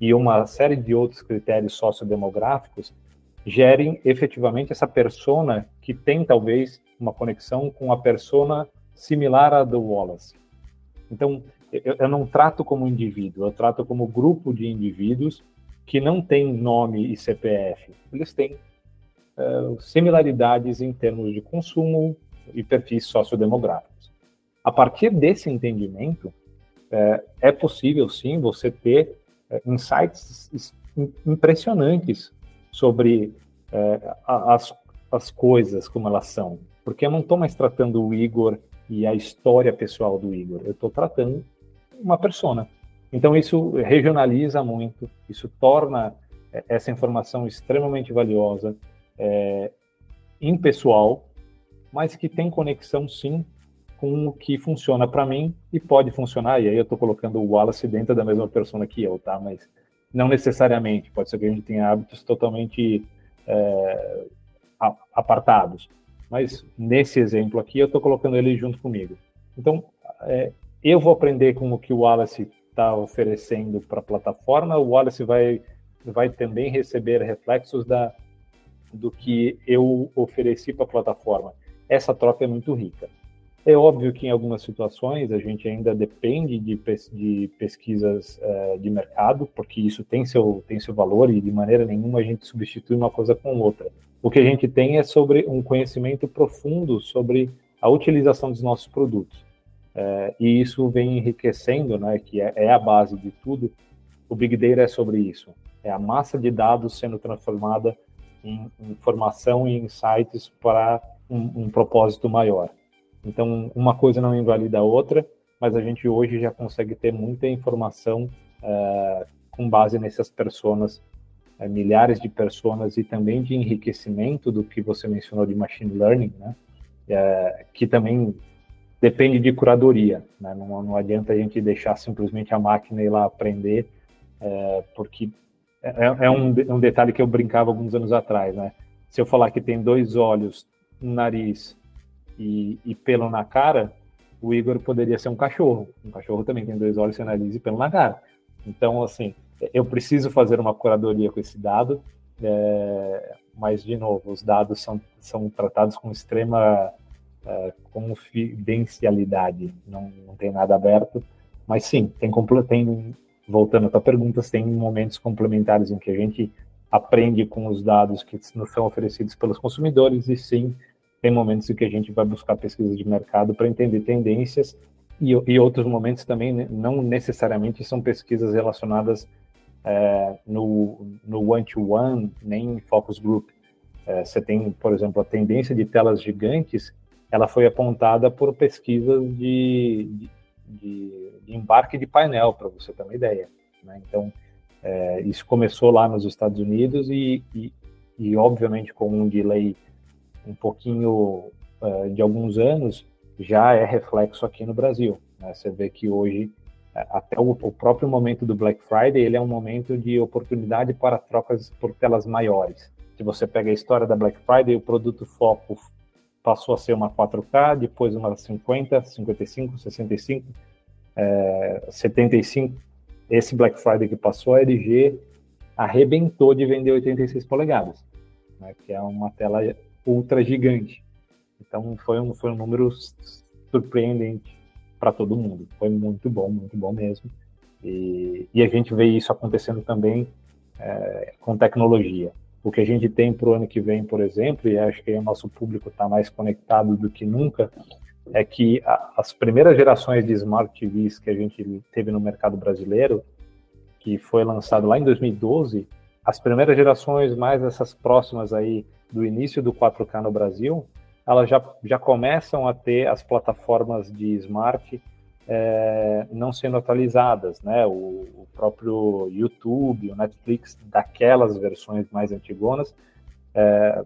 e uma série de outros critérios sociodemográficos, gerem efetivamente essa persona que tem talvez uma conexão com a persona similar à do Wallace. Então, eu, não trato como indivíduo, eu trato como grupo de indivíduos que não têm nome e CPF. Eles têm uh, similaridades em termos de consumo e perfis sociodemográficos. A partir desse entendimento, é, é possível sim você ter é, insights impressionantes sobre é, as, as coisas como elas são. Porque eu não estou mais tratando o Igor e a história pessoal do Igor, eu estou tratando uma persona. Então isso regionaliza muito, isso torna é, essa informação extremamente valiosa, é, impessoal, mas que tem conexão sim com o que funciona para mim e pode funcionar. E aí eu estou colocando o Wallace dentro da mesma persona que eu, tá? Mas não necessariamente. Pode ser que a gente tenha hábitos totalmente é, apartados. Mas nesse exemplo aqui, eu estou colocando ele junto comigo. Então, é, eu vou aprender com o que o Wallace está oferecendo para a plataforma. O Wallace vai, vai também receber reflexos da, do que eu ofereci para a plataforma. Essa troca é muito rica. É óbvio que em algumas situações a gente ainda depende de, pes de pesquisas uh, de mercado, porque isso tem seu, tem seu valor e de maneira nenhuma a gente substitui uma coisa com outra. O que a gente tem é sobre um conhecimento profundo sobre a utilização dos nossos produtos. Uh, e isso vem enriquecendo, né, que é, é a base de tudo. O Big Data é sobre isso. É a massa de dados sendo transformada em informação e insights para um, um propósito maior. Então, uma coisa não invalida a outra, mas a gente hoje já consegue ter muita informação uh, com base nessas personas, uh, milhares de personas e também de enriquecimento do que você mencionou de machine learning, né? Uh, que também depende de curadoria, né? não, não, adianta a gente deixar simplesmente a máquina ir lá aprender, porque é, é um, um, detalhe que eu brincava alguns anos atrás, né? Se eu falar que tem dois olhos, um nariz e, e, pelo na cara, o Igor poderia ser um cachorro. Um cachorro também tem dois olhos, seu nariz e pelo na cara. Então, assim, eu preciso fazer uma curadoria com esse dado, é, mas, de novo, os dados são, são tratados com extrema é, confidencialidade, não, não tem nada aberto, mas sim, tem, tem voltando à tua pergunta, tem momentos complementares em que a gente aprende com os dados que nos são oferecidos pelos consumidores e sim tem momentos em que a gente vai buscar pesquisa de mercado para entender tendências e, e, outros momentos também né, não necessariamente são pesquisas relacionadas é, no, one-to-one, nem focus group. É, você tem, por exemplo, a tendência de telas gigantes, ela foi apontada por pesquisas de, de, de embarque de painel, para você ter uma ideia. Né? Então, é, isso começou lá nos Estados Unidos e, e, e obviamente, com um delay um pouquinho uh, de alguns anos, já é reflexo aqui no Brasil. Né? Você vê que hoje, é, até o, o, próprio momento do Black Friday, ele é um momento de oportunidade para trocas por telas maiores. Se você pega a história da Black Friday, o produto foco passou a ser uma 4K, depois uma 50, 55, 65, é, 75. Esse Black Friday que passou, a LG arrebentou de vender 86 polegadas, né, que é uma tela ultra gigante. Então foi um, foi um número surpreendente para todo mundo. Foi muito bom, muito bom mesmo. E, e a gente vê isso acontecendo também é, com tecnologia. O que a gente tem para o ano que vem, por exemplo, e acho que o nosso público está mais conectado do que nunca, é que a, as primeiras gerações de Smart TVs que a gente teve no mercado brasileiro, que foi lançado lá em 2012, as primeiras gerações mais essas próximas aí do início do 4K no Brasil, elas já, já começam a ter as plataformas de smart é, não sendo atualizadas, né? O, o, próprio YouTube, o Netflix, daquelas versões mais antigonas, é,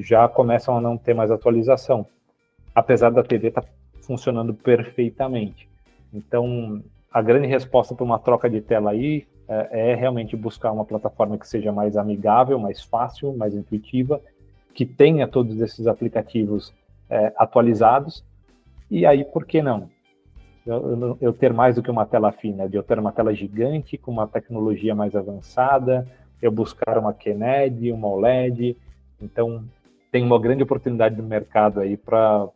já começam a não ter mais atualização, apesar da TV estar tá funcionando perfeitamente. Então, a grande resposta para uma troca de tela aí é, é, realmente buscar uma plataforma que seja mais amigável, mais fácil, mais intuitiva, que tenha todos esses aplicativos é, atualizados E aí, por que não? Eu, eu, ter mais do que uma tela fina, de eu ter uma tela gigante com uma tecnologia mais avançada, eu buscar uma QNED, uma OLED. Então, tem uma grande oportunidade no mercado aí para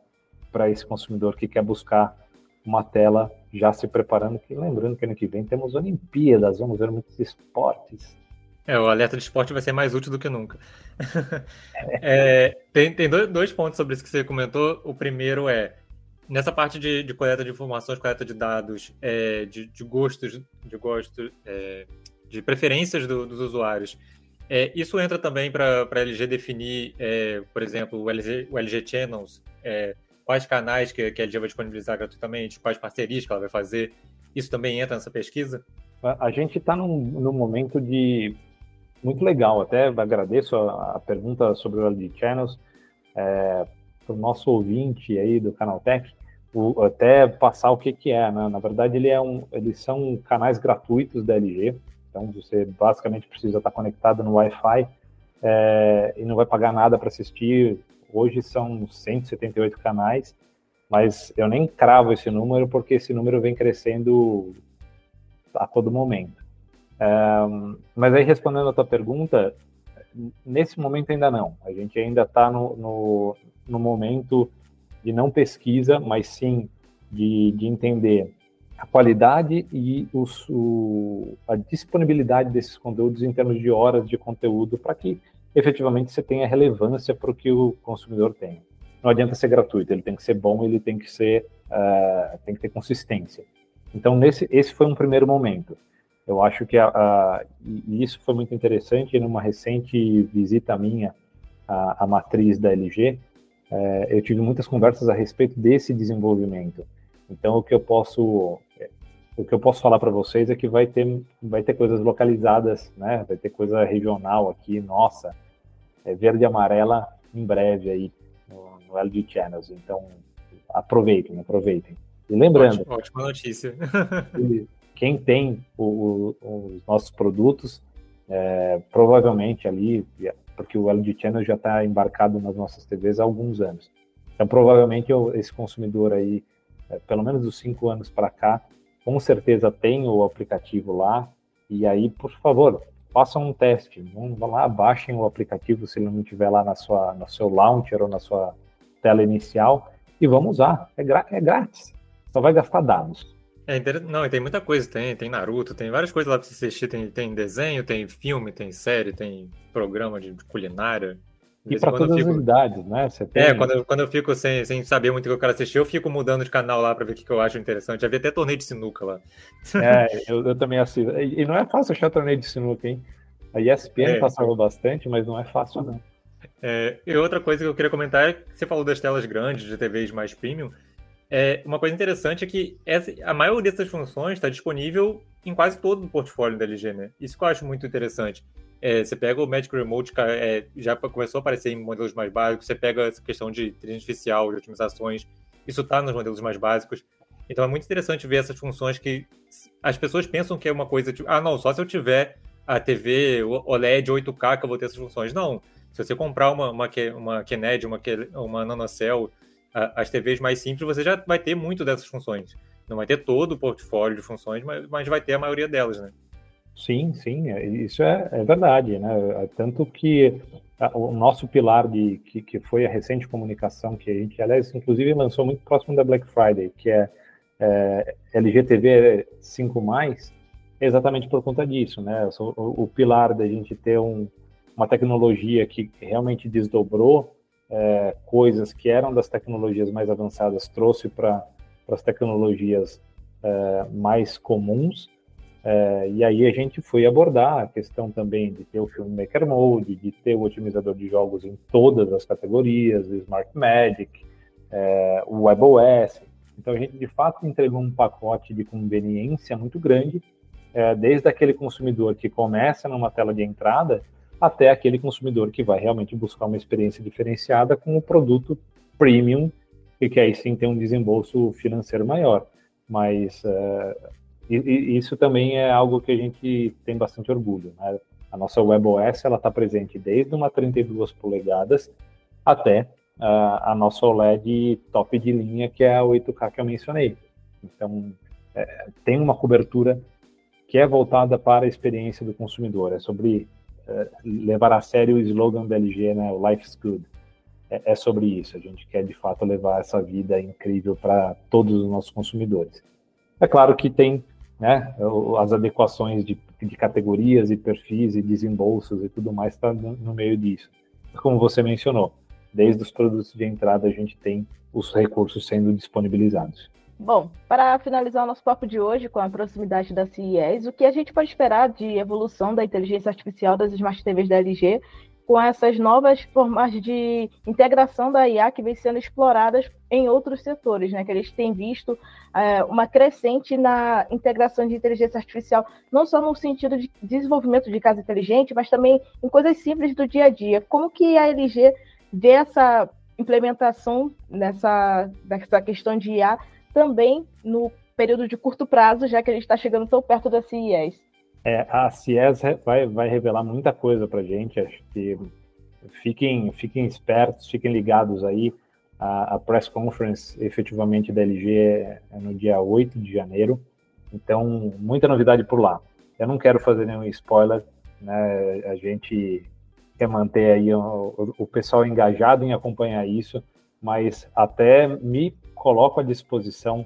esse consumidor que quer buscar uma tela já se preparando. Que, lembrando que ano que vem temos Olimpíadas, vamos ver muitos esportes. É, o alerta de esporte vai ser mais útil do que nunca. é, tem tem dois, dois, pontos sobre isso que você comentou. O primeiro é nessa parte de, de coleta de informações, coleta de dados, é, de, de, gostos, de gostos, é, de preferências do, dos usuários. É, isso entra também para a LG definir, é, por exemplo, o LG, o LG Channels, é, quais canais que, que a LG vai disponibilizar gratuitamente, quais parcerias que ela vai fazer. Isso também entra nessa pesquisa? A gente está num, num momento de muito legal. Até agradeço a, a pergunta sobre o LG Channels é, para o nosso ouvinte aí do Canaltech, o, até passar o que, que é. Né? Na verdade, ele é um, eles são canais gratuitos da LG, então você basicamente precisa estar conectado no Wi-Fi é, e não vai pagar nada para assistir. Hoje são 178 canais, mas eu nem cravo esse número porque esse número vem crescendo a todo momento. Um, mas aí, respondendo a tua pergunta, nesse momento ainda não. A gente ainda está no, no, no, momento de não pesquisa, mas sim de, de entender a qualidade e o, a disponibilidade desses conteúdos em termos de horas de conteúdo para que efetivamente você tenha relevância para o que o consumidor tem. Não adianta ser gratuito, ele tem que ser bom, ele tem que ser, uh, tem que ter consistência. Então nesse, esse foi um primeiro momento. Eu acho que a, a, e isso foi muito interessante numa recente visita minha à, à matriz da LG. É, eu tive muitas conversas a respeito desse desenvolvimento. Então, o que eu posso o que eu posso falar para vocês é que vai ter vai ter coisas localizadas, né? Vai ter coisa regional aqui, nossa, é verde e amarela em breve aí no, no LG Channels. Então, aproveitem, aproveitem. E lembrando, ótima, ótima notícia. quem tem o, o, os nossos produtos, é, provavelmente ali, porque o LG Channel já está embarcado nas nossas TVs há alguns anos. Então, provavelmente, eu, esse consumidor aí, é, pelo menos dos cinco anos para cá, com certeza tem o aplicativo lá. E aí, por favor, façam um teste. Vão lá, baixem o aplicativo se ele não estiver lá na sua, no seu launcher ou na sua tela inicial e vamos usar. É, é grátis. Só vai gastar dados. É. Não, tem muita coisa, tem, tem Naruto, tem várias coisas lá pra você assistir, tem, tem desenho, tem filme, tem série, tem programa de culinária. E para todas fico... as idades, né? Você tem... É, quando eu, quando eu fico sem, sem saber muito o que eu quero assistir, eu fico mudando de canal lá para ver o que, que eu acho interessante. Já vi até torneio de sinuca lá. É, eu, eu também assisto. E não é fácil achar torneio de sinuca, hein? A ESPN é. passava bastante, mas não é fácil, não. É, e outra coisa que eu queria comentar é que você falou das telas grandes, de TVs mais premium. É, uma coisa interessante é que essa, a maioria dessas funções está disponível em quase todo o portfólio da LG, né? Isso que eu acho muito interessante. É, você pega o Magic Remote, é, já começou a aparecer em modelos mais básicos, você pega essa questão de inteligência artificial, de otimizações, isso está nos modelos mais básicos. Então é muito interessante ver essas funções que as pessoas pensam que é uma coisa tipo, ah, não, só se eu tiver a TV OLED 8K que eu vou ter essas funções. Não, se você comprar uma, uma, uma Kinect, uma, uma NanoCell, as TVs mais simples, você já vai ter muito dessas funções. Não vai ter todo o portfólio de funções, mas, mas vai ter a maioria delas, né? Sim, sim, é, isso é, é verdade, né? É tanto que o nosso pilar de que, que foi a recente comunicação que a gente, aliás, inclusive lançou muito próximo da Black Friday, que é, é LGTV 5+, exatamente por conta disso, né? O, o pilar da gente ter um, uma tecnologia que realmente desdobrou é, coisas que eram das tecnologias mais avançadas, trouxe para as tecnologias é, mais comuns. É, e aí a gente foi abordar a questão também de ter o Filmmaker Mode, de ter o otimizador de jogos em todas as categorias, o Smart Magic, é, o WebOS. Então a gente de fato entregou um pacote de conveniência muito grande, é, desde aquele consumidor que começa numa tela de entrada até aquele consumidor que vai realmente buscar uma experiência diferenciada com o produto premium e que aí sim tem um desembolso financeiro maior. Mas uh, e, isso também é algo que a gente tem bastante orgulho. Né? A nossa WebOS ela está presente desde uma 32 polegadas até a, a nossa OLED top de linha, que é a 8K que eu mencionei. Então, é, tem uma cobertura que é voltada para a experiência do consumidor. É sobre é, levar a sério o slogan da LG, né, o Life's Good. É, é sobre isso. A gente quer, de fato, levar essa vida incrível para todos os nossos consumidores. É claro que tem né, as adequações de, de categorias e perfis e desembolsos e tudo mais está no, no meio disso. Como você mencionou, desde os produtos de entrada a gente tem os recursos sendo disponibilizados. Bom, para finalizar o nosso papo de hoje com a proximidade da CES, o que a gente pode esperar de evolução da inteligência artificial das Smart TVs da LG com essas novas formas de integração da IA que vem sendo exploradas em outros setores, né? Que eles têm visto é, uma crescente na integração de inteligência artificial, não só no sentido de desenvolvimento de casa inteligente, mas também em coisas simples do dia a dia. Como que a LG vê essa implementação nessa dessa questão de IA também no período de curto prazo, já que a gente está chegando tão perto da CES. É, a CES vai, vai revelar muita coisa para gente, acho que fiquem, fiquem espertos, fiquem ligados aí. A, a press conference, efetivamente, da LG é, é no dia 8 de janeiro, então muita novidade por lá. Eu não quero fazer nenhum spoiler, né? A gente quer manter aí o, o pessoal engajado em acompanhar isso, mas até me coloco à disposição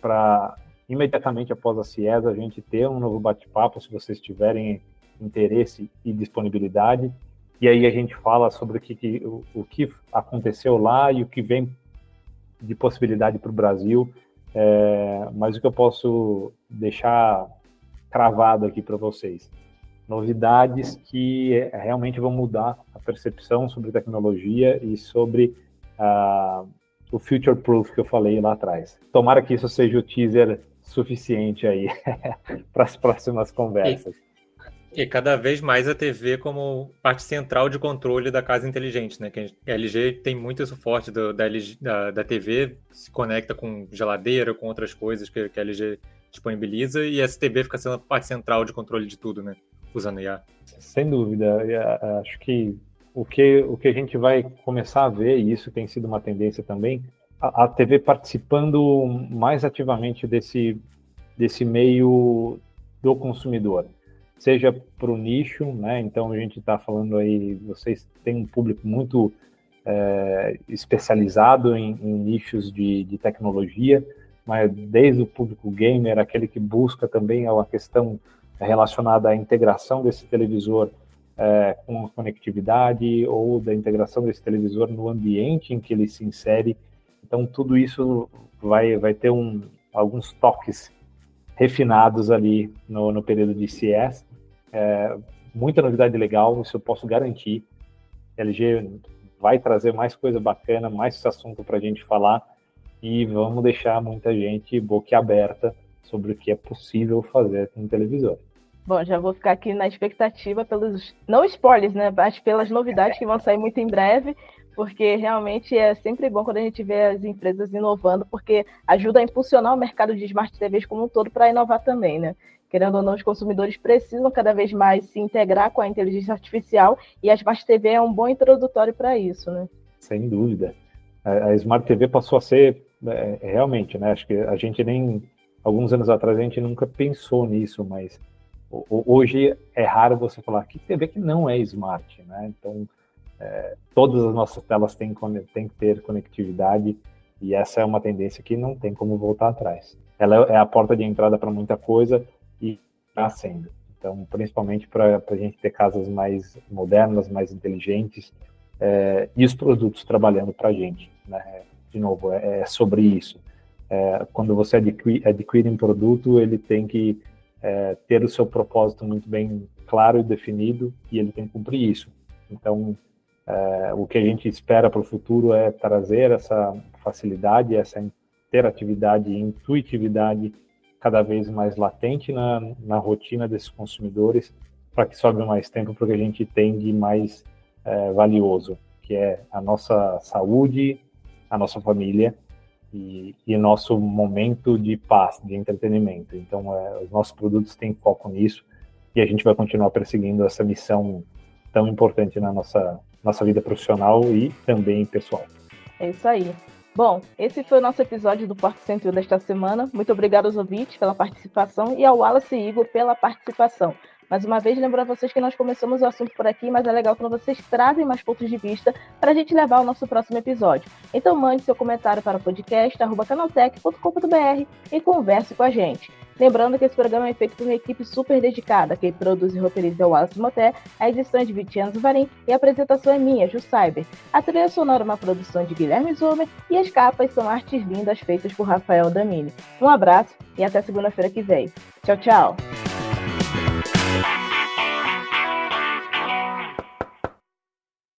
para imediatamente após a CIES a gente ter um novo bate-papo, se vocês tiverem interesse e disponibilidade. E aí a gente fala sobre o que, o, o que aconteceu lá e o que vem de possibilidade para o Brasil. É, mas o que eu posso deixar cravado aqui para vocês? Novidades que realmente vão mudar a percepção sobre tecnologia e sobre a o future proof que eu falei lá atrás. Tomara que isso seja o teaser suficiente aí para as próximas conversas. E, e, cada vez mais a TV como parte central de controle da casa inteligente, né? Que a LG tem muito isso forte do, da, LG, da, da, TV, se conecta com geladeira, com outras coisas que, que a LG disponibiliza, e essa TV fica sendo a parte central de controle de tudo, né? Usando IA. Sem dúvida. Acho que o que, o que a gente vai começar a ver, e isso tem sido uma tendência também, a, TV participando mais ativamente desse, desse meio do consumidor, seja para o nicho, né? Então a gente está falando aí, vocês têm um público muito é, especializado em, em nichos de, de, tecnologia, mas desde o público gamer, aquele que busca também a questão relacionada à integração desse televisor é, com a conectividade ou da integração desse televisor no ambiente em que ele se insere. Então, tudo isso vai, vai ter um, alguns toques refinados ali no, no período de CS. É, muita novidade legal, isso eu posso garantir. LG vai trazer mais coisa bacana, mais assunto para a gente falar e vamos deixar muita gente boquiaberta sobre o que é possível fazer com televisor. Bom, já vou ficar aqui na expectativa pelos. Não spoilers, né? Mas pelas novidades que vão sair muito em breve, porque realmente é sempre bom quando a gente vê as empresas inovando, porque ajuda a impulsionar o mercado de smart TVs como um todo para inovar também, né? Querendo ou não, os consumidores precisam cada vez mais se integrar com a inteligência artificial e a Smart TV é um bom introdutório para isso, né? Sem dúvida. A Smart TV passou a ser é, realmente, né? Acho que a gente nem alguns anos atrás a gente nunca pensou nisso, mas hoje é raro você falar que TV que não é smart, né? Então, é, todas as nossas telas têm, têm que ter conectividade e essa é uma tendência que não tem como voltar atrás. Ela é a porta de entrada para muita coisa e está sendo. Então, principalmente para a gente ter casas mais modernas, mais inteligentes é, e os produtos trabalhando para a gente. Né? De novo, é, é sobre isso. É, quando você adquire, adquire um produto, ele tem que é, ter o seu propósito muito bem claro e definido e ele tem que cumprir isso. Então, é, o que a gente espera para o futuro é trazer essa facilidade, essa interatividade e intuitividade cada vez mais latente na, na rotina desses consumidores para que sobre mais tempo para o que a gente tem de mais é, valioso, que é a nossa saúde, a nossa família e, e nosso momento de paz, de entretenimento. Então, é, os nossos produtos têm foco nisso e a gente vai continuar perseguindo essa missão tão importante na nossa, nossa vida profissional e também pessoal. É isso aí. Bom, esse foi o nosso episódio do Porto 101 desta semana. Muito obrigado aos ouvintes pela participação e ao Wallace e Igor pela participação. Mais uma vez, lembro a vocês que nós começamos o assunto por aqui, mas é legal quando vocês trazem mais pontos de vista para a gente levar ao nosso próximo episódio. Então mande seu comentário para o podcast canaltech.com.br e converse com a gente. Lembrando que esse programa é feito por uma equipe super dedicada. Quem produz e roteiriza é o Wallace Moté, a edição é de Vitiano Varim e a apresentação é minha, Ju Cyber. A trilha sonora é uma produção de Guilherme Zomer e as capas são artes lindas feitas por Rafael Damini. Um abraço e até segunda-feira que vem. Tchau, tchau!